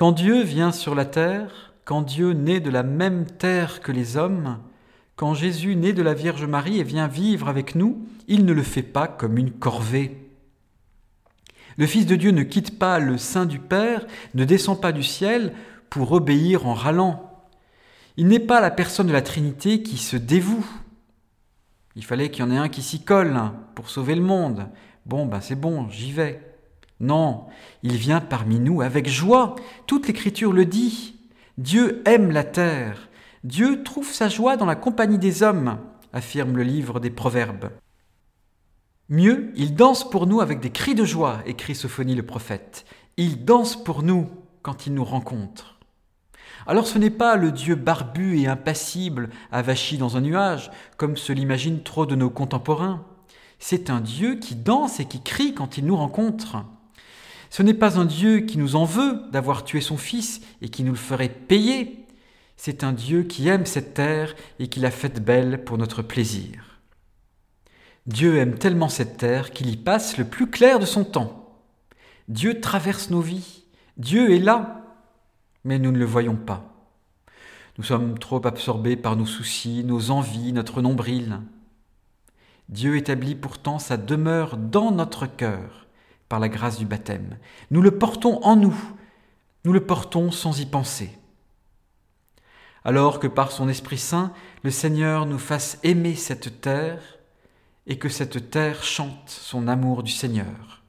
Quand Dieu vient sur la terre, quand Dieu naît de la même terre que les hommes, quand Jésus naît de la Vierge Marie et vient vivre avec nous, il ne le fait pas comme une corvée. Le Fils de Dieu ne quitte pas le sein du Père, ne descend pas du ciel pour obéir en râlant. Il n'est pas la personne de la Trinité qui se dévoue. Il fallait qu'il y en ait un qui s'y colle pour sauver le monde. Bon, ben c'est bon, j'y vais. Non, il vient parmi nous avec joie. Toute l'Écriture le dit. Dieu aime la terre. Dieu trouve sa joie dans la compagnie des hommes, affirme le livre des Proverbes. Mieux, il danse pour nous avec des cris de joie, écrit Sophonie le prophète. Il danse pour nous quand il nous rencontre. Alors ce n'est pas le Dieu barbu et impassible, avachi dans un nuage, comme se l'imaginent trop de nos contemporains. C'est un Dieu qui danse et qui crie quand il nous rencontre. Ce n'est pas un Dieu qui nous en veut d'avoir tué son Fils et qui nous le ferait payer, c'est un Dieu qui aime cette terre et qui l'a faite belle pour notre plaisir. Dieu aime tellement cette terre qu'il y passe le plus clair de son temps. Dieu traverse nos vies. Dieu est là, mais nous ne le voyons pas. Nous sommes trop absorbés par nos soucis, nos envies, notre nombril. Dieu établit pourtant sa demeure dans notre cœur par la grâce du baptême. Nous le portons en nous, nous le portons sans y penser alors que par son Esprit Saint, le Seigneur nous fasse aimer cette terre et que cette terre chante son amour du Seigneur.